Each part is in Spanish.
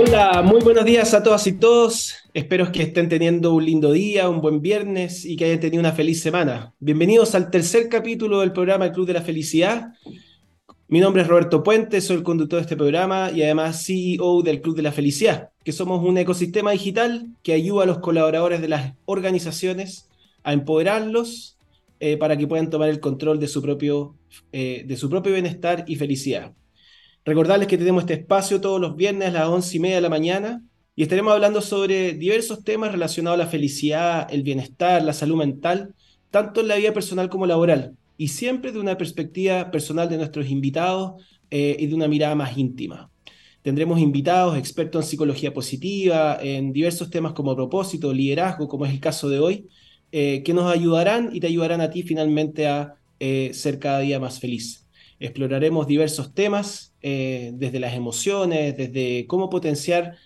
Hola, muy buenos días a todas y todos. Espero que estén teniendo un lindo día, un buen viernes y que hayan tenido una feliz semana. Bienvenidos al tercer capítulo del programa El Club de la Felicidad. Mi nombre es Roberto Puente, soy el conductor de este programa y además CEO del Club de la Felicidad, que somos un ecosistema digital que ayuda a los colaboradores de las organizaciones a empoderarlos eh, para que puedan tomar el control de su, propio, eh, de su propio bienestar y felicidad. Recordarles que tenemos este espacio todos los viernes a las once y media de la mañana y estaremos hablando sobre diversos temas relacionados a la felicidad, el bienestar, la salud mental, tanto en la vida personal como laboral, y siempre de una perspectiva personal de nuestros invitados eh, y de una mirada más íntima. Tendremos invitados, expertos en psicología positiva, en diversos temas como propósito, liderazgo, como es el caso de hoy, eh, que nos ayudarán y te ayudarán a ti finalmente a eh, ser cada día más feliz. Exploraremos diversos temas, eh, desde las emociones, desde cómo potenciar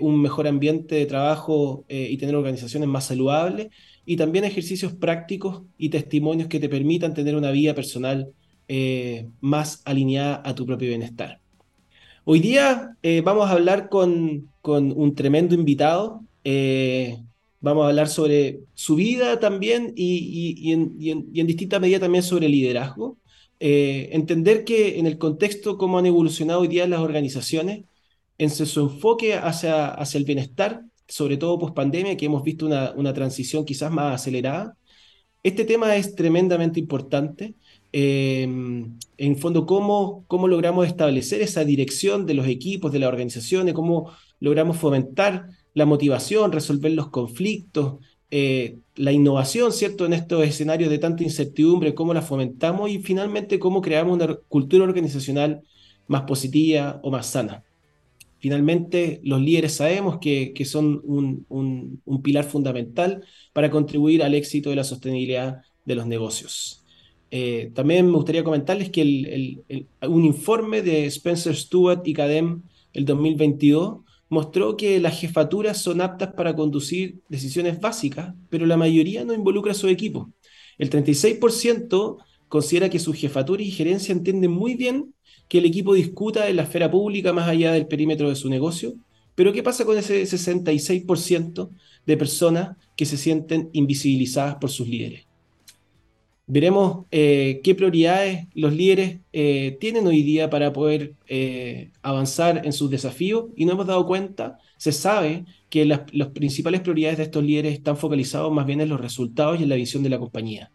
un mejor ambiente de trabajo y tener organizaciones más saludables, y también ejercicios prácticos y testimonios que te permitan tener una vida personal más alineada a tu propio bienestar. Hoy día vamos a hablar con, con un tremendo invitado. Vamos a hablar sobre su vida también y, en, distinta medida también sobre liderazgo. Eh, entender que en el contexto cómo han evolucionado hoy día las organizaciones, en su enfoque hacia, hacia el bienestar, sobre todo post pandemia, que hemos visto una, una, transición quizás más acelerada. Este tema es tremendamente importante. Eh, en fondo, cómo, cómo logramos establecer esa dirección de los equipos, de las organizaciones, cómo logramos fomentar la motivación, resolver los conflictos, eh, la innovación, ¿cierto? En estos escenarios de tanta incertidumbre, cómo la fomentamos y finalmente cómo creamos una cultura organizacional más positiva o más sana. Finalmente, los líderes sabemos que, que son un, un, pilar fundamental para contribuir al éxito de la sostenibilidad de los negocios. Eh, también me gustaría comentarles que un informe de Spencer Stewart y Cadem, el 2022, mostró que las jefaturas son aptas para conducir decisiones básicas, pero la mayoría no involucra a su equipo. El 36% considera que su jefatura y gerencia entienden muy bien que el equipo discuta en la esfera pública más allá del perímetro de su negocio, pero ¿qué pasa con ese 66% de personas que se sienten invisibilizadas por sus líderes? Veremos eh, qué prioridades los líderes eh, tienen hoy día para poder eh, avanzar en sus desafíos y nos hemos dado cuenta, se sabe que las, principales prioridades de estos líderes están focalizados más bien en los resultados y en la visión de la compañía.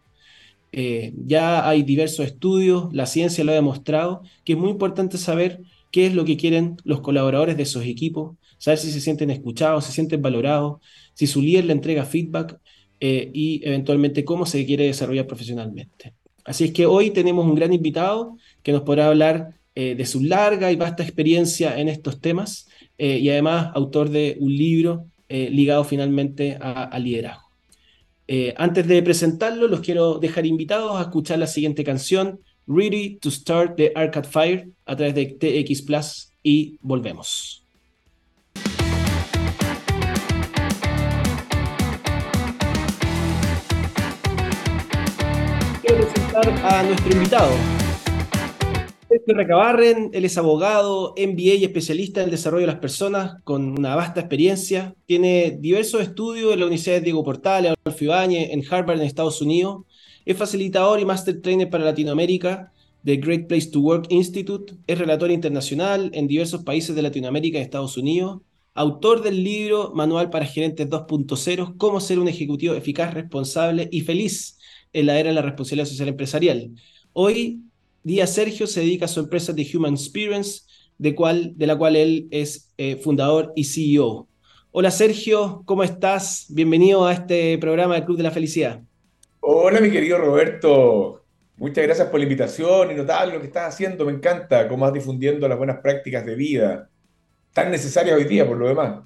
ya hay diversos estudios, la ciencia lo ha demostrado, que es muy importante saber qué es lo que quieren los colaboradores de esos equipos, saber si se sienten escuchados, se sienten valorados, si su líder le entrega feedback eh, y eventualmente cómo se quiere desarrollar profesionalmente. Así es que hoy tenemos un gran invitado que nos podrá hablar eh, de su larga y vasta experiencia en estos temas eh, y además autor de un libro ligado finalmente al liderazgo. antes de presentarlo, los quiero dejar invitados a escuchar la siguiente canción, Ready to Start the Arcade Fire, a través de TX Plus y volvemos. Presentar a nuestro invitado. Sergio Recabarren, él es abogado, MBA y especialista en el desarrollo de las personas con una vasta experiencia. Tiene diversos estudios en la Universidad de Diego Portales, Adolfo Ibáñez, en Harvard, en Estados Unidos. Es facilitador y master trainer para Latinoamérica de Great Place to Work Institute. Es relator internacional en diversos países de Latinoamérica y Estados Unidos. Autor del libro Manual para Gerentes 2.0, Cómo ser un ejecutivo eficaz, responsable y feliz en la era de la responsabilidad social empresarial. Hoy día Sergio se dedica a su empresa de Human Experience, de, cual, de la cual él es eh, fundador y CEO. Hola Sergio, ¿cómo estás? Bienvenido a este programa del Club de la Felicidad. Hola mi querido Roberto, muchas gracias por la invitación y notable lo que estás haciendo, me encanta cómo vas difundiendo las buenas prácticas de vida, tan necesarias hoy día por lo demás.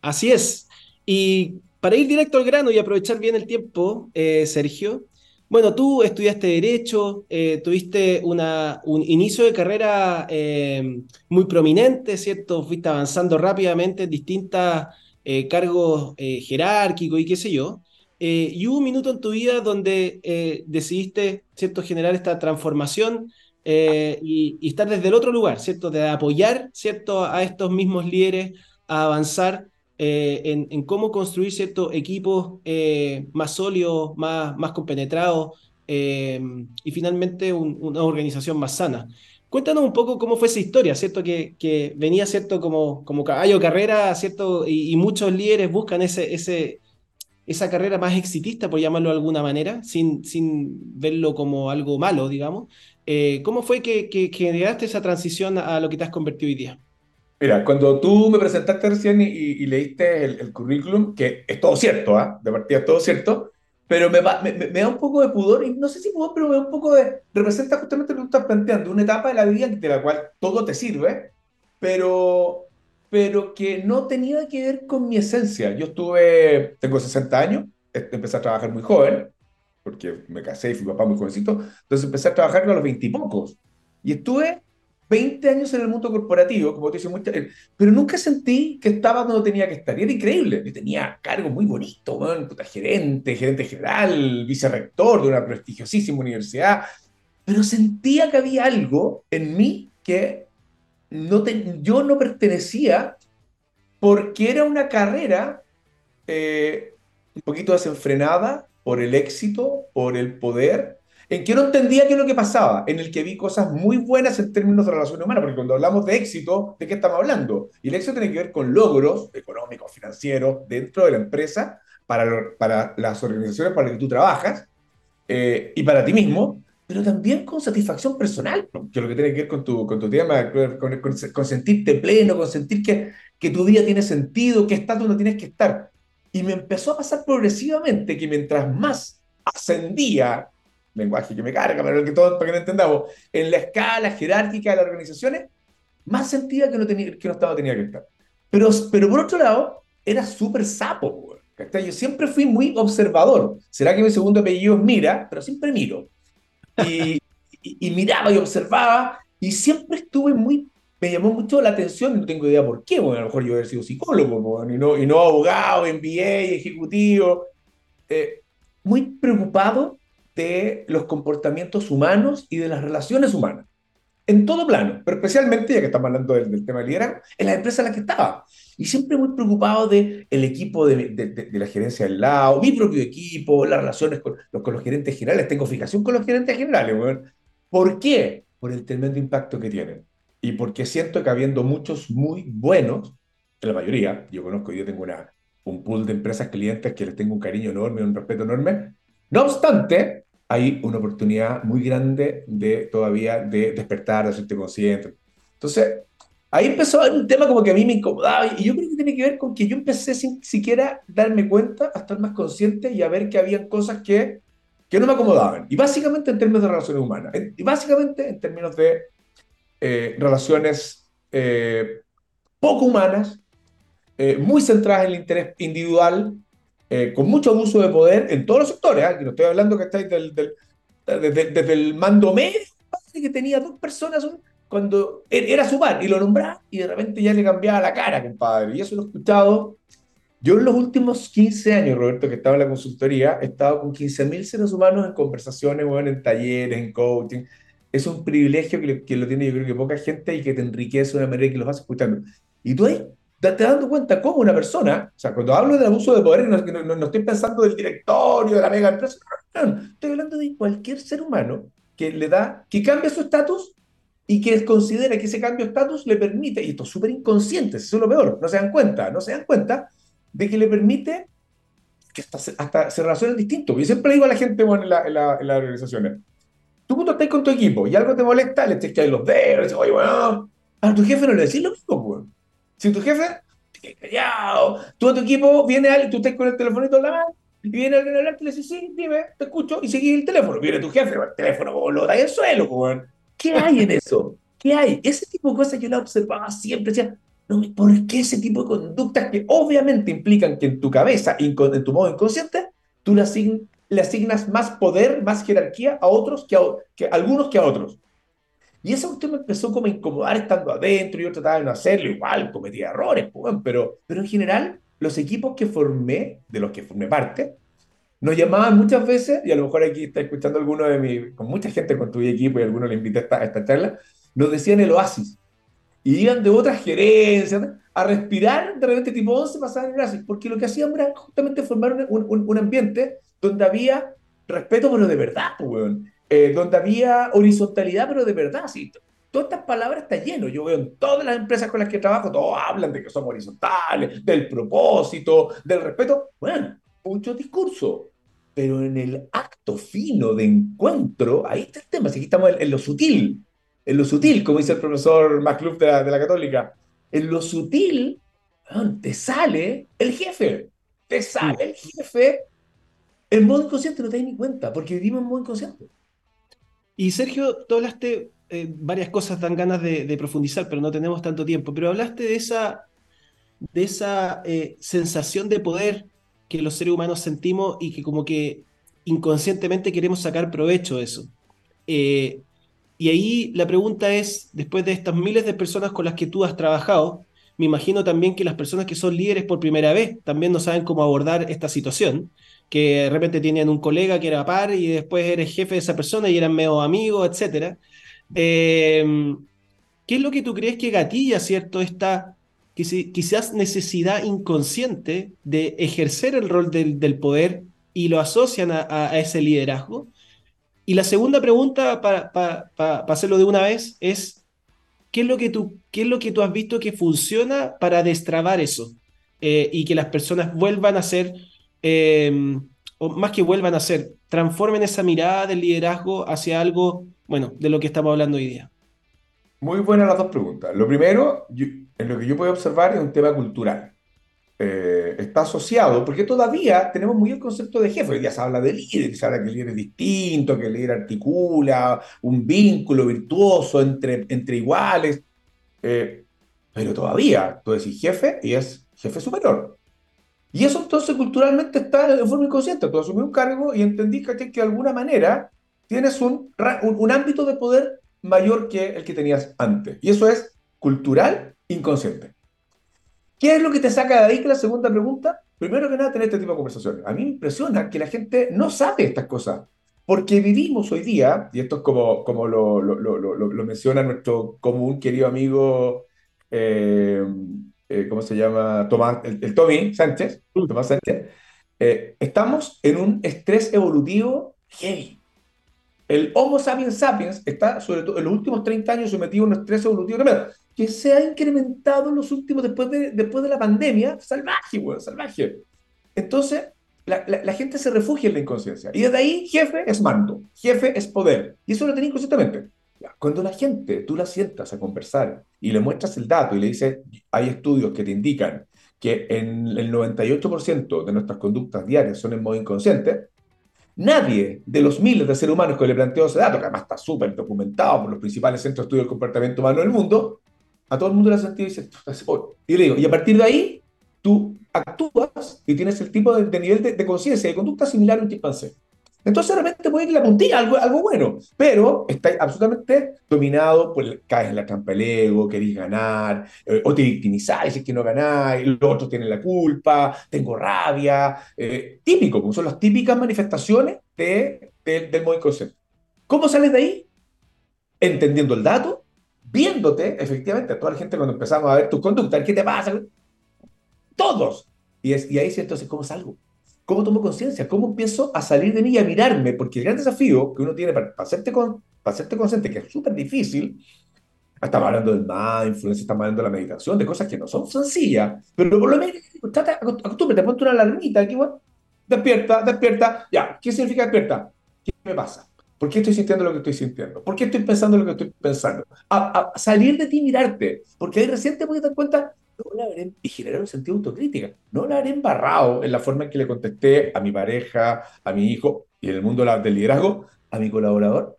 Así es. Y para ir directo al grano y aprovechar bien el tiempo, eh, Sergio, bueno, tú estudiaste Derecho, eh, tuviste un inicio de carrera eh, muy prominente, ¿cierto? Fuiste avanzando rápidamente en distintos eh, cargos jerárquicos y qué sé yo. y hubo un minuto en tu vida donde decidiste, ¿cierto?, generar esta transformación y, y, estar desde el otro lugar, ¿cierto? De apoyar, ¿cierto?, a estos mismos líderes a avanzar en, en, cómo construir ciertos equipos más sólidos, más, más compenetrados y finalmente una organización más sana. Cuéntanos un poco cómo fue esa historia, ¿cierto? Que, que venía, ¿cierto? Como, como caballo carrera, ¿cierto? Y, y, muchos líderes buscan ese, ese, esa carrera más exitista, por llamarlo de alguna manera, sin, sin verlo como algo malo, digamos. Eh, ¿Cómo fue que, que, generaste esa transición a lo que te has convertido hoy día? Mira, cuando tú me presentaste recién y, y leíste el, el, currículum, que es todo cierto, ¿ah? De partida es todo cierto, pero me, me, me, da un poco de pudor, y no sé si pudor, pero me da un poco de... Representa justamente lo que tú estás planteando, una etapa de la vida de la cual todo te sirve, pero, pero que no tenía que ver con mi esencia. Yo estuve, tengo 60 años, empecé a trabajar muy joven, porque me casé y fui papá muy jovencito, entonces empecé a trabajar a los 20 y pocos. Y estuve 20 años en el mundo corporativo, como te dice, muy, pero nunca sentí que estaba donde tenía que estar. Y era increíble. Yo tenía cargos muy bonitos, bueno, gerente, gerente general, vicerrector de una prestigiosísima universidad, pero sentía que había algo en mí que no yo no pertenecía porque era una carrera eh, un poquito desenfrenada por el éxito, por el poder, en que no entendía qué es lo que pasaba, en el que vi cosas muy buenas en términos de relaciones humanas, porque cuando hablamos de éxito, ¿de qué estamos hablando? Y el éxito tiene que ver con logros económicos, financieros, dentro de la empresa, para, para las organizaciones para las que tú trabajas, eh, y para ti mismo, pero también con satisfacción personal, que es lo que tiene que ver con tu, con tu tema, con, con, sentirte pleno, con sentir que, que tu día tiene sentido, que estás donde tienes que estar. Y me empezó a pasar progresivamente que mientras más ascendía lenguaje que me carga, pero que todos, para que no entendamos, en la escala jerárquica de las organizaciones, más sentía que no, tenía, que no estaba tenía que estar. Pero, pero por otro lado, era súper sapo, Yo siempre fui muy observador. ¿Será que mi segundo apellido es Mira? Pero siempre miro. Y, y, miraba y observaba, y siempre estuve muy me llamó mucho la atención, no tengo idea por qué, bueno, a lo mejor yo haber sido psicólogo, y, no, y no abogado, MBA, ejecutivo, eh, muy preocupado de los comportamientos humanos y de las relaciones humanas. En todo plano, pero especialmente, ya que estamos hablando del, tema de liderazgo, en la empresa en la que estaba. Y siempre muy preocupado del el equipo de, de, de, la gerencia del lado, mi propio equipo, las relaciones con los, con los gerentes generales. Tengo fijación con los gerentes generales. ¿Por qué? Por el tremendo impacto que tienen. Y porque siento que habiendo muchos muy buenos, la mayoría, yo conozco, yo tengo una, un pool de empresas clientes que les tengo un cariño enorme, un respeto enorme, no obstante, hay una oportunidad muy grande de todavía de despertar, de hacerte consciente. Entonces, ahí empezó un tema como que a mí me incomodaba y yo creo que tiene que ver con que yo empecé sin siquiera darme cuenta, a estar más consciente y a ver que había cosas que, que no me acomodaban. Y básicamente en términos de relaciones humanas, y básicamente en términos de eh, relaciones eh, poco humanas, eh, muy centradas en el interés individual, eh, con mucho abuso de poder en todos los sectores, ¿eh? no estoy hablando que estáis del, del, desde, el mando medio, que tenía dos personas cuando e, era su par y lo nombraba y de repente ya le cambiaba la cara, compadre. Y eso lo he escuchado. Yo en los últimos 15 años, Roberto, que estaba en la consultoría, he estado con 15.000 seres humanos en conversaciones, bueno, en talleres, en coaching. Es un privilegio que, que, lo tiene yo creo que poca gente y que te enriquece de una manera que los vas escuchando. Y tú ahí te dando cuenta cómo una persona, o sea, cuando hablo del abuso de poder, no, no, no estoy pensando del directorio, de la mega empresa, no, estoy hablando de cualquier ser humano que le da, que cambia su estatus y que considera que ese cambio de estatus le permite, y esto es súper inconsciente, eso es lo peor, no se dan cuenta, no se dan cuenta de que le permite que hasta, hasta se relacionen distintos. Yo siempre digo a la gente bueno, en, la, en, la, en las organizaciones, tú cuando estás con tu equipo y algo te molesta, le echas los dedos, le dices, oye, bueno, a tu jefe no le decís lo mismo, pues. Si tu jefe, te callado, tú a tu equipo, viene alguien, tú estás con el telefonito en la mano, y viene alguien a hablarte y le dice, sí, dime, te escucho, y seguís el teléfono. Viene tu jefe, el teléfono, lo da en el suelo, weón. ¿Qué hay en eso? ¿Qué hay? Ese tipo de cosas yo la observaba siempre, decía, no, ¿por qué ese tipo de conductas que obviamente implican que en tu cabeza, en tu modo inconsciente, tú le, asignas más poder, más jerarquía a otros que a, que a algunos que a otros? Y esa usted me empezó como a incomodar estando adentro, yo trataba de no hacerlo, igual cometía errores, pues, pero, pero en general los equipos que formé, de los que formé parte, nos llamaban muchas veces, y a lo mejor aquí está escuchando alguno de mis, con mucha gente con tu equipo y alguno le invité a esta, charla, nos decían el oasis. Y iban de otras gerencias, a respirar de repente tipo 11 pasaban gracias, porque lo que hacían era justamente formar un, un, un ambiente donde había respeto, pero de verdad, pues, eh, donde había horizontalidad, pero de verdad, sí. Todas estas palabras están lleno. Yo veo en todas las empresas con las que trabajo, todos hablan de que somos horizontales, del propósito, del respeto. Bueno, mucho discurso. Pero en el acto fino de encuentro, ahí está el tema. Si aquí estamos en, lo sutil, en lo sutil, como dice el profesor McClure de la, de la Católica. En lo sutil, te sale el jefe. Te sale el jefe en modo inconsciente, no te das ni cuenta, porque vivimos en modo inconsciente. Y Sergio, tú hablaste eh, varias cosas, dan ganas de, profundizar, pero no tenemos tanto tiempo, pero hablaste de esa, de esa eh, sensación de poder que los seres humanos sentimos y que como que inconscientemente queremos sacar provecho de eso. Eh, y ahí la pregunta es, después de estas miles de personas con las que tú has trabajado, me imagino también que las personas que son líderes por primera vez también no saben cómo abordar esta situación que de repente tenían un colega que era par y después eres jefe de esa persona y eran medio amigos, etc. Eh, ¿Qué es lo que tú crees que gatilla, cierto, esta quizás necesidad inconsciente de ejercer el rol del, poder y lo asocian a, ese liderazgo? Y la segunda pregunta, para, hacerlo de una vez, es, ¿qué es, lo que tú, ¿qué es lo que tú has visto que funciona para destrabar eso? Eh, y que las personas vuelvan a ser Em, o más que vuelvan a ser, transformen esa mirada del liderazgo hacia algo, bueno, de lo que estamos hablando hoy día? Muy buenas las dos preguntas. Lo primero, en lo que yo puedo observar es un tema cultural. Eh, está asociado, porque todavía tenemos muy el concepto de jefe. Hoy se habla de líder, se habla que el líder es distinto, que el líder articula un vínculo virtuoso entre, entre iguales. Eh, pero todavía, tú decís jefe y es jefe superior. Y eso entonces culturalmente está de forma inconsciente. Tú asumís un cargo y entendí que de alguna manera tienes un, un, ámbito de poder mayor que el que tenías antes. Y eso es cultural inconsciente. ¿Qué es lo que te saca de ahí? Que la segunda pregunta. Primero que nada, tener este tipo de conversaciones. A mí me impresiona que la gente no sabe estas cosas. Porque vivimos hoy día, y esto es como, como lo, lo, lo, lo menciona nuestro común querido amigo eh, eh, ¿cómo se llama? Tomás, el, Tommy Sánchez, mm. Tomás Sánchez, eh, estamos en un estrés evolutivo heavy. El Homo sapiens sapiens está, sobre todo en los últimos 30 años, sometido a un estrés evolutivo tremendo, que se ha incrementado en los últimos, después de, después de la pandemia, salvaje, güey, salvaje. Entonces, la, la, gente se refugia en la inconsciencia. Y desde ahí, jefe es mando, jefe es poder. Y eso lo tenía inconscientemente. Cuando la gente, tú la sientas a conversar y le muestras el dato y le dices, hay estudios que te indican que en el 98% de nuestras conductas diarias son en modo inconsciente, nadie de los miles de seres humanos que le planteó ese dato, que además está súper documentado por los principales centros de estudio del comportamiento humano del mundo, a todo el mundo le ha sentido y dice, y le digo, y a partir de ahí, tú actúas y tienes el tipo de, nivel de, de conciencia y de conducta similar a un chimpancé. Entonces de repente puede que la puntilla algo, algo bueno, pero está absolutamente dominado por caes en la trampa del ego, querés ganar, eh, o te victimizáis si es que no ganáis, los otros tienen la culpa, tengo rabia, eh, típico, como son las típicas manifestaciones de, del modo inconsciente. ¿Cómo sales de ahí? Entendiendo el dato, viéndote, efectivamente, a toda la gente cuando empezamos a ver tu conducta, ¿qué te pasa? Todos. Y, es, y ahí sí, entonces, ¿cómo salgo? ¿Cómo tomo conciencia? ¿Cómo empiezo a salir de mí y a mirarme? Porque el gran desafío que uno tiene para, hacerte, consciente, que es súper difícil, estamos hablando del mindfulness, estamos hablando de la meditación, de cosas que no son sencillas, pero por lo menos acostúmbrate, ponte una alarmita aquí, bueno, despierta, despierta, ya, ¿qué significa despierta? ¿Qué me pasa? ¿Por qué estoy sintiendo lo que estoy sintiendo? ¿Por qué estoy pensando lo que estoy pensando? A, salir de ti y mirarte, porque ahí recién te puedes dar cuenta, no la habré, y generar un sentido de autocrítica. No la habré embarrado en la forma en que le contesté a mi pareja, a mi hijo, y en el mundo del liderazgo, a mi colaborador,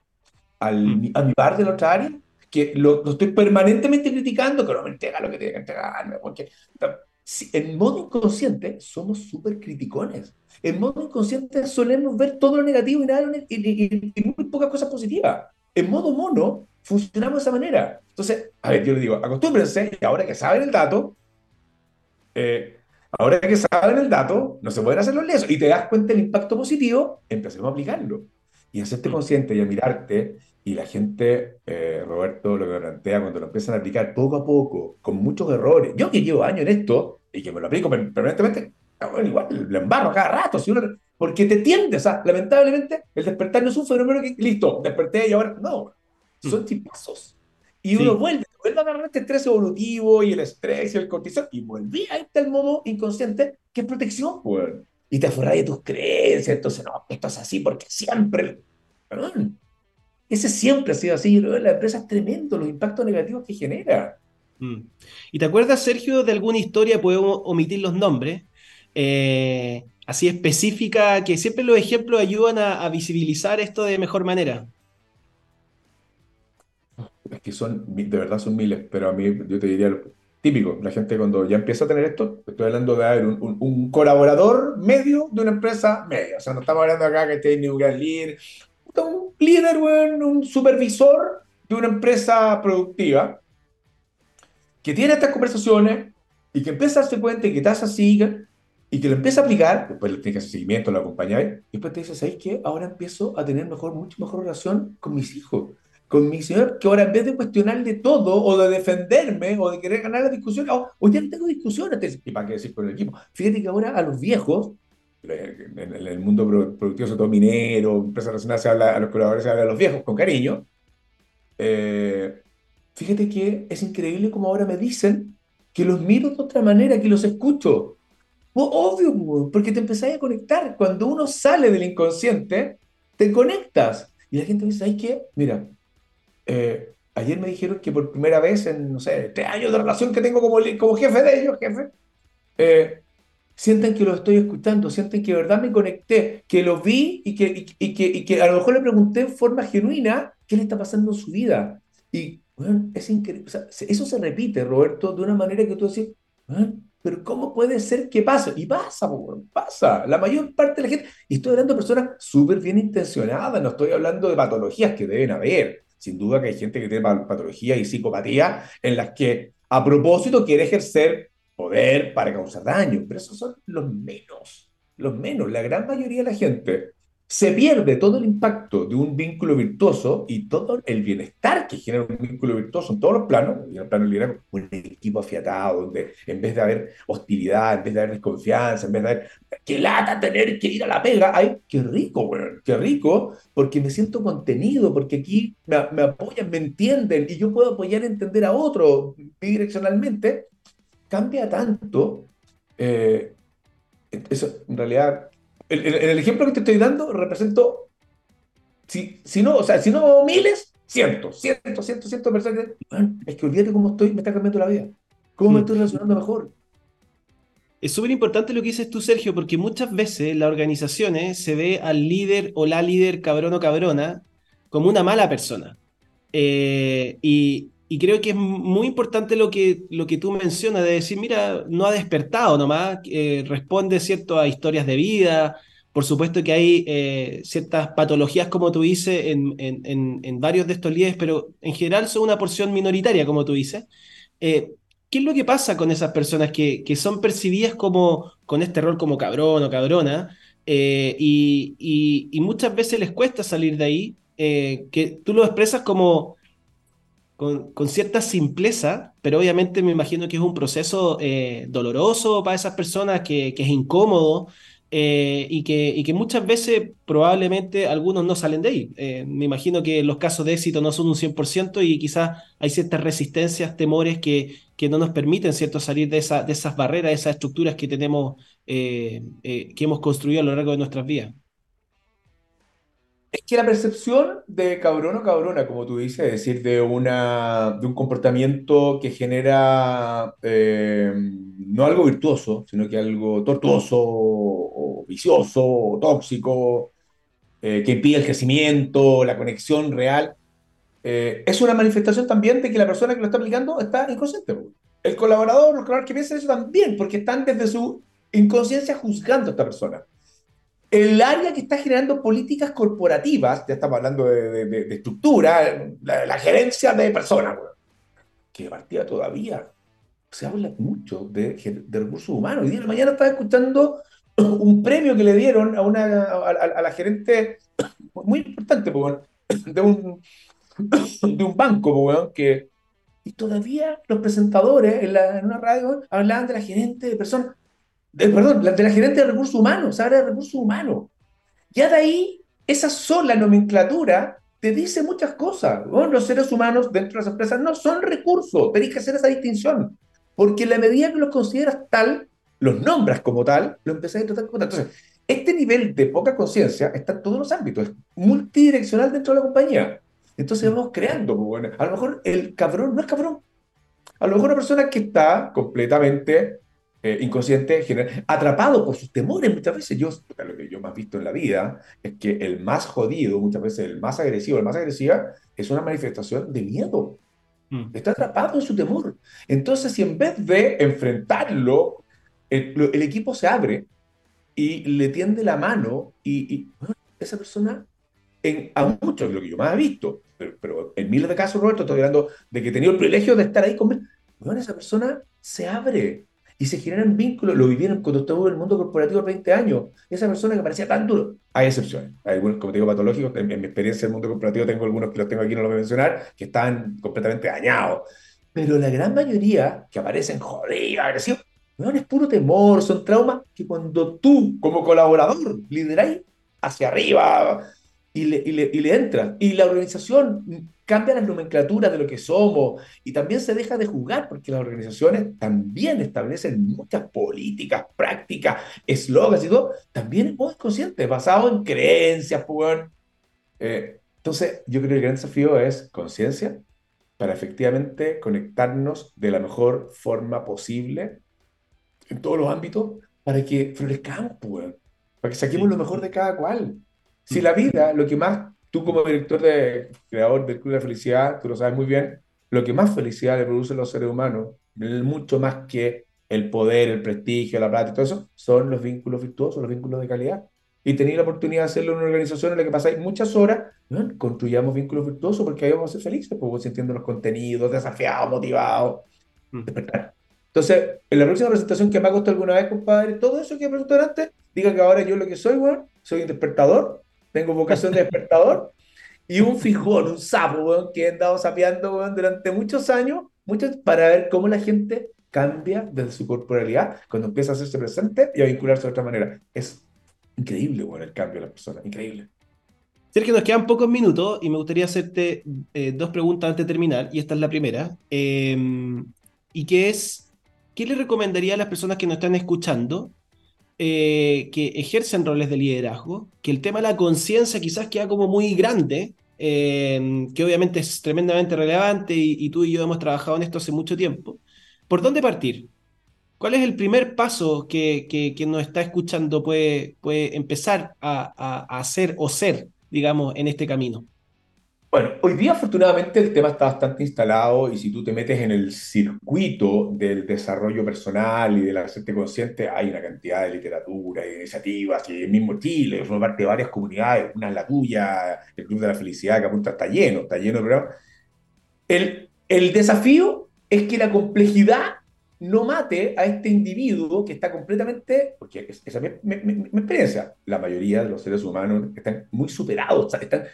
al, mm. a mi par de la otra área, que lo, estoy permanentemente criticando, que no me entrega lo que tiene que entregarme, porque en modo inconsciente somos súper criticones. En modo inconsciente solemos ver todo lo negativo y, nada, y, y muy pocas cosas positivas. En modo mono funcionamos de esa manera. Entonces, a ver, yo le digo, acostúmbrense y ahora que saben el dato, eh, ahora que saben el dato, no se pueden hacer los lesos y te das cuenta del impacto positivo, empecemos a aplicarlo y hacerte mm. consciente y a mirarte Y la gente, eh, Roberto, lo que plantea cuando lo empiezan a aplicar poco a poco, con muchos errores. Yo que llevo años en esto y que me lo aplico permanentemente, ah, bueno, igual le embarro cada rato, si uno, porque te tiendes. O sea, lamentablemente, el despertar no es un fenómeno que, listo, desperté y ahora, no, son tipazos. Y uno vuelve, vuelve a agarrar este estrés evolutivo y el estrés y el cortisol, y vuelve a este modo inconsciente que es protección. Y te aferras de tus creencias, entonces, no, esto es así porque siempre. Perdón. Ese siempre ha sido así. La empresa es tremendo, los impactos negativos que genera. Mm. ¿Y te acuerdas, Sergio, de alguna historia, podemos omitir los nombres, eh, así específica, que siempre los ejemplos ayudan a, visibilizar esto de mejor manera? Es que son, de verdad son miles, pero a mí yo te diría lo típico, la gente cuando ya empieza a tener esto, estoy hablando de haber un, colaborador medio de una empresa media, o sea, no estamos hablando acá que tiene un gran líder, un líder, un supervisor de una empresa productiva que tiene estas conversaciones y que empieza a darse cuenta y que tasa siga y que lo empieza a aplicar, después le tiene que hacer seguimiento, lo acompaña y después te dice, ¿sabes qué? Ahora empiezo a tener mejor, mucho mejor relación con mis hijos, con mi señor, que ahora en vez de cuestionarle todo o de defenderme o de querer ganar la discusión, o, ya no tengo discusiones, ¿y para qué decir con el equipo? Fíjate que ahora a los viejos en el mundo productivo, sobre todo minero, empresa nacional, se habla, a los colaboradores se habla a los viejos con cariño. Eh, fíjate que es increíble como ahora me dicen que los miro de otra manera, que los escucho. obvio, porque te empezás a conectar. Cuando uno sale del inconsciente, te conectas. Y la gente dice, ¿ay qué? Mira, eh, ayer me dijeron que por primera vez en, no sé, tres años de relación que tengo como, como jefe de ellos, jefe, eh, sienten que lo estoy escuchando, sienten que de verdad me conecté, que lo vi y que, y, que, y que a lo mejor le pregunté en forma genuina qué le está pasando en su vida. Y bueno, es increíble. eso se repite, Roberto, de una manera que tú decís, pero ¿cómo puede ser que pase? Y pasa, pasa. La mayor parte de la gente, y estoy hablando de personas súper bien intencionadas, no estoy hablando de patologías que deben haber. Sin duda que hay gente que tiene patologías y psicopatía en las que a propósito quiere ejercer poder para causar daño, pero esos son los menos, los menos. La gran mayoría de la gente se pierde todo el impacto de un vínculo virtuoso y todo el bienestar que genera un vínculo virtuoso en todos los planos, y en el plano liderazgo, un equipo afiatado, donde en vez de haber hostilidad, en vez de haber desconfianza, en vez de haber que lata tener que ir a la pega, ay, qué rico, bueno, qué rico, porque me siento contenido, porque aquí me, me apoyan, me entienden, y yo puedo apoyar y entender a otro bidireccionalmente, cambia tanto. Eh, eso, en realidad, el, el, ejemplo que te estoy dando represento, si, si no, o sea, si no miles, cientos, cientos, cientos, cientos de personas. es que olvídate cómo estoy, me está cambiando la vida. ¿Cómo me estoy relacionando mejor? Es súper importante lo que dices tú, Sergio, porque muchas veces las organizaciones se ve al líder o la líder cabrón o cabrona como una mala persona. Eh, y, y creo que es muy importante lo que, lo que tú mencionas, de decir, mira, no ha despertado nomás, eh, responde cierto a historias de vida, por supuesto que hay eh, ciertas patologías, como tú dices, en, en, en, varios de estos líderes, pero en general son una porción minoritaria, como tú dices. Eh, ¿Qué es lo que pasa con esas personas que, que, son percibidas como con este rol como cabrón o cabrona? y, y, y, muchas veces les cuesta salir de ahí, que tú lo expresas como con, cierta simpleza, pero obviamente me imagino que es un proceso eh, doloroso para esas personas, que, es incómodo eh, y, que, y, que, muchas veces probablemente algunos no salen de ahí. Eh, me imagino que los casos de éxito no son un 100% y quizás hay ciertas resistencias, temores que, que no nos permiten ¿cierto? salir de, esa, de esas barreras, de esas estructuras que tenemos, que hemos construido a lo largo de nuestras vidas. Es que la percepción de cabrón o cabrona, como tú dices, es decir, de, una, de un comportamiento que genera eh, no algo virtuoso, sino que algo tortuoso vicioso tóxico, eh, que impide el crecimiento, la conexión real, eh, es una manifestación también de que la persona que lo está aplicando está inconsciente. El colaborador, los colaboradores que piensan eso también, porque están desde su inconsciencia juzgando a esta persona el área que está generando políticas corporativas, ya estamos hablando de, estructura, la, gerencia de personas, que partida todavía se habla mucho de, recursos humanos. Y día de mañana estaba escuchando un premio que le dieron a, una, a, la gerente muy importante de un, de un banco, que... Y todavía los presentadores en, en una radio hablaban de la gerente de personas, de, perdón, de la gerente de recursos humanos, habla de recursos humanos. Ya de ahí, esa sola nomenclatura te dice muchas cosas. Los seres humanos dentro de las empresas no son recursos, tenéis que hacer esa distinción. Porque en la medida que los consideras tal, los nombras como tal, lo empezás a tratar como tal. Entonces, este nivel de poca conciencia está en todos los ámbitos, es multidireccional dentro de la compañía. Entonces vamos creando, pues, bueno, a lo mejor el cabrón no es cabrón. A lo mejor una persona que está completamente eh, inconsciente, atrapado por sus temores muchas veces. Yo, lo que yo más visto en la vida es que el más jodido, muchas veces el más agresivo, el más agresiva, es una manifestación de miedo. Mm. Está atrapado en su temor. Entonces, si en vez de enfrentarlo, el, equipo se abre y le tiende la mano y, esa persona, en, a muchos, lo que yo más he visto, pero, en miles de casos, Roberto, estoy hablando de que he tenido el privilegio de estar ahí con bueno, esa persona se abre y se generan vínculos. Lo vivieron cuando estuvo en el mundo corporativo 20 años. Esa persona que parecía tan duro. Hay excepciones. Hay algunos, como te digo, patológicos. En, mi experiencia en el mundo corporativo tengo algunos que los tengo aquí, no los voy a mencionar, que están completamente dañados. Pero la gran mayoría que aparecen jodidos, agresivos, no es puro temor, son traumas que cuando tú, como colaborador, lideráis hacia arriba y le, y le, y le entras, y la organización cambia las nomenclaturas de lo que somos y también se deja de jugar porque las organizaciones también establecen muchas políticas, prácticas, eslogans y todo, también es muy consciente, basado en creencias, pues, eh, entonces, yo creo que el gran desafío es conciencia para efectivamente conectarnos de la mejor forma posible en todos los ámbitos para que florezcamos, pues, para que saquemos lo mejor de cada cual. Si mm. la vida, lo que más tú como director de creador del Club de Felicidad, tú lo sabes muy bien, lo que más felicidad le produce a los seres humanos, mucho más que el poder, el prestigio, la plata y todo eso, son los vínculos virtuosos, los vínculos de calidad. Y tenéis la oportunidad de hacerlo en una organización en la que pasáis muchas horas, construyamos vínculos virtuosos porque ahí vamos a ser felices, pues sintiendo los contenidos, desafiados, motivados, mm. despertar. Entonces, en la próxima presentación que me ha costado alguna vez, compadre, todo eso que pregunté antes, diga que ahora yo lo que soy, bueno, soy un despertador, tengo vocación de despertador, y un fijón, un sapo, que he andado sapeando durante muchos años, muchos, para ver cómo la gente cambia desde su corporalidad cuando empieza a hacerse presente y a vincularse de otra manera. Es increíble, bueno, el cambio de la persona, increíble. Sergio, nos quedan pocos minutos y me gustaría hacerte eh, dos preguntas antes de terminar, y esta es la primera, em, y que es, ¿qué le recomendaría a las personas que nos están escuchando eh, que ejercen roles de liderazgo, que el tema de la conciencia quizás queda como muy grande, eh, que obviamente es tremendamente relevante y, tú y yo hemos trabajado en esto hace mucho tiempo. ¿Por dónde partir? ¿Cuál es el primer paso que, que, nos está escuchando puede, puede empezar a, a hacer o ser, digamos, en este camino? Bueno, hoy día afortunadamente el tema está bastante instalado y si tú te metes en el circuito del desarrollo personal y del hacerte consciente, hay una cantidad de literatura y iniciativas y el mismo Chile, forma parte de varias comunidades, una es la tuya, el Club de la Felicidad que apunta está lleno, está lleno de El, el desafío es que la complejidad no mate a este individuo que está completamente, porque esa es mi, experiencia, la mayoría de los seres humanos están muy superados, están,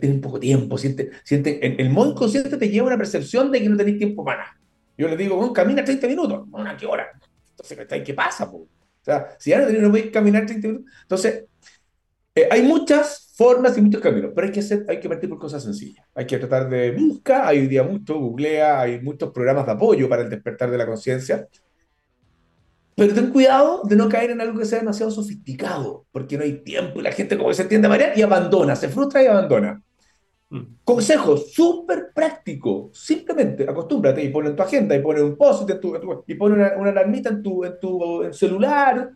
tienen poco tiempo, sienten, sienten, el, modo inconsciente te lleva a una percepción de que no tenés tiempo para nada. Yo les digo, bueno, camina 30 minutos, bueno, ¿a qué hora? Entonces, ¿qué pasa? O sea, si ya no, no podéis caminar 30 minutos, entonces, eh, hay muchas formas y muchos caminos, pero hay que, hacer, hay que partir por cosas sencillas. Hay que tratar de buscar, hay hoy día mucho, googlea, hay muchos programas de apoyo para el despertar de la conciencia. Pero ten cuidado de no caer en algo que sea demasiado sofisticado, porque no hay tiempo y la gente como que se entiende a marear y abandona, se frustra y abandona. Mm. Consejo súper práctico, simplemente acostúmbrate y ponlo en tu agenda y pone un post en tu, y pone una, una, alarmita en tu, en tu celular,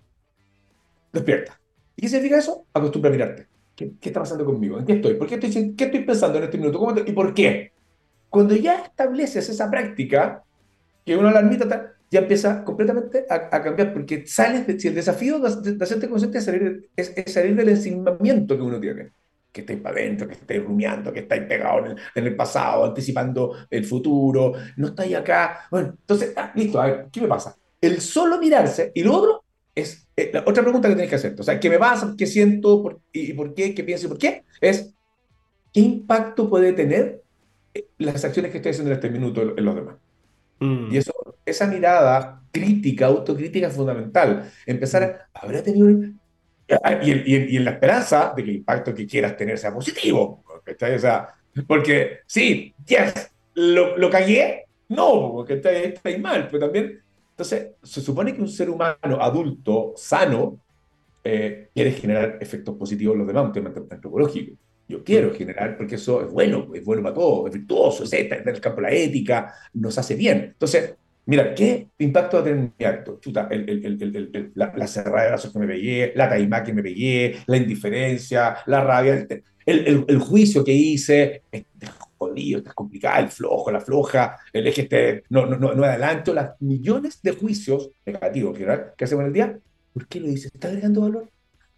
despierta. ¿Y qué significa eso? Acostumbra a mirarte. ¿Qué, está pasando conmigo? ¿En qué estoy? ¿Por qué estoy, qué estoy pensando en este minuto? ¿Cómo ¿Y por qué? Cuando ya estableces esa práctica, que una alarmita ya empieza completamente a, cambiar, porque sales, de, si el desafío de, de hacerte consciente es salir, es, salir del ensimismamiento que uno tiene, que estáis para adentro, que estáis rumiando, que estáis pegados en el, en el, pasado, anticipando el futuro, no estáis acá. Bueno, entonces, ah, listo, a ver, ¿qué me pasa? El solo mirarse y lo otro es eh, la otra pregunta que tienes que hacer. O sea, ¿qué me pasa? ¿Qué siento? y, por qué? ¿Qué pienso? ¿Y por qué? Es, ¿qué impacto puede tener eh, las acciones que estoy haciendo en este minuto en los demás. Mm. Y eso, esa mirada crítica, autocrítica es fundamental. Empezar a, ¿habrá tenido un- y, en- y en- y en la esperanza de que el impacto que quieras tener sea positivo. ¿cachai? O sea, porque sí, yes, lo, lo cagué, no, porque está, está mal, pero también, entonces, se supone que un ser humano adulto, sano, eh, quiere generar efectos positivos en los demás, un tema antropológico. Yo quiero generar, porque eso es bueno, es bueno para todos, es virtuoso, es está en el campo de la ética, nos hace bien. Entonces, mira, ¿qué impacto va a tener mi acto? Chuta, el, el, el, la, la cerrada de brazos que me pegué, la taimá que me pegué, la indiferencia, la rabia, el, el, el juicio que hice, este jodido, este es complicado, el flojo, la floja, el eje este, no, no, no, no adelanto, las millones de juicios negativos que, hacemos en el día, ¿por qué lo hice? ¿Está agregando valor?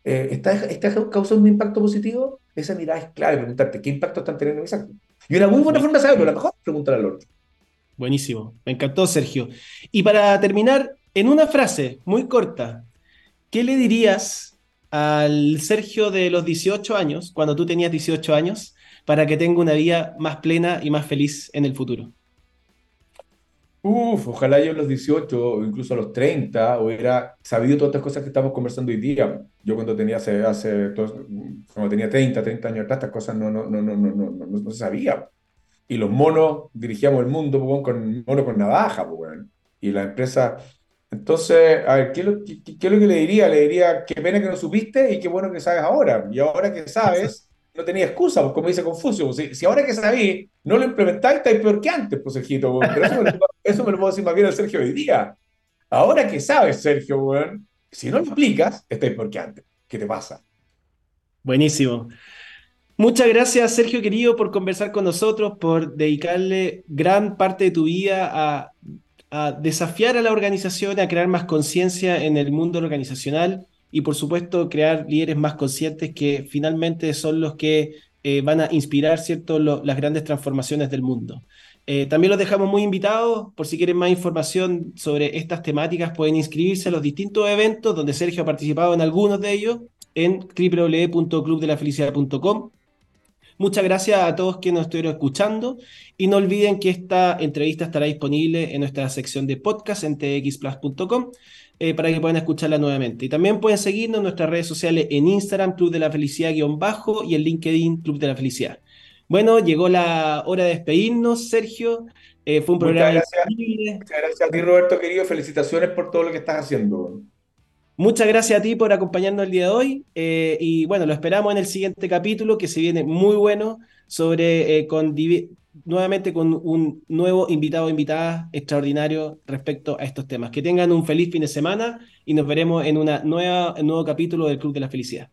Eh, ¿está, ¿Está causando un impacto positivo? Esa mirada es clave, preguntarte qué impacto están teniendo mis actos. Y una muy buena forma de saberlo, la mejor, preguntar al otro. Buenísimo, me encantó Sergio. Y para terminar, en una frase muy corta, ¿qué le dirías al Sergio de los 18 años, cuando tú tenías 18 años, para que tenga una vida más plena y más feliz en el futuro? Uf, ojalá yo a los 18 o incluso a los 30 hubiera sabido todas estas cosas que estamos conversando hoy día. Yo cuando tenía, hace, hace, cuando tenía 30, 30 años atrás, estas cosas no, no, no, no, no, no, no, se sabían. Y los monos dirigíamos el mundo pues, weón, con mono con navaja, pues, weón. Y la empresa. Entonces, a ver, ¿qué es, lo, qué, qué es lo que le diría? Le diría, qué pena que no supiste y qué bueno que sabes ahora. Y ahora que sabes, no tenía excusa, pues, como dice Confucio. pues, si, si ahora que sabí no lo implementáis, estáis peor que antes, pues, Sergito. eso me, lo, puedo decir más bien al Sergio hoy día. Ahora que sabes, Sergio, si no lo aplicas, estáis peor que antes. ¿Qué te pasa? Buenísimo. Muchas gracias, Sergio querido, por conversar con nosotros, por dedicarle gran parte de tu vida a desafiar a la organización, a crear más conciencia en el mundo organizacional y, por supuesto, crear líderes más conscientes que finalmente son los que eh, van a inspirar ¿cierto? Las grandes transformaciones del mundo. Eh, también los dejamos muy invitados, por si quieren más información sobre estas temáticas, pueden inscribirse a los distintos eventos donde Sergio ha participado en algunos de ellos en www.clubdelafelicidad.com. Muchas gracias a todos que nos estuvieron escuchando y no olviden que esta entrevista estará disponible en nuestra sección de podcast en txplus.com eh, para que puedan escucharla nuevamente. Y también pueden seguirnos en nuestras redes sociales en Instagram, Club de la Felicidad-bajo y en LinkedIn, Club de la Felicidad. Bueno, llegó la hora de despedirnos, Sergio. Eh, fue un Muchas programa gracias. increíble. Muchas gracias a ti, Roberto, querido. Felicitaciones por todo lo que estás haciendo. Muchas gracias a ti por acompañarnos el día de hoy eh, y bueno, lo esperamos en el siguiente capítulo que se viene muy bueno sobre eh, con nuevamente con un nuevo invitado o invitada extraordinario respecto a estos temas. Que tengan un feliz fin de semana y nos veremos en una nueva, en un nuevo capítulo del Club de la Felicidad.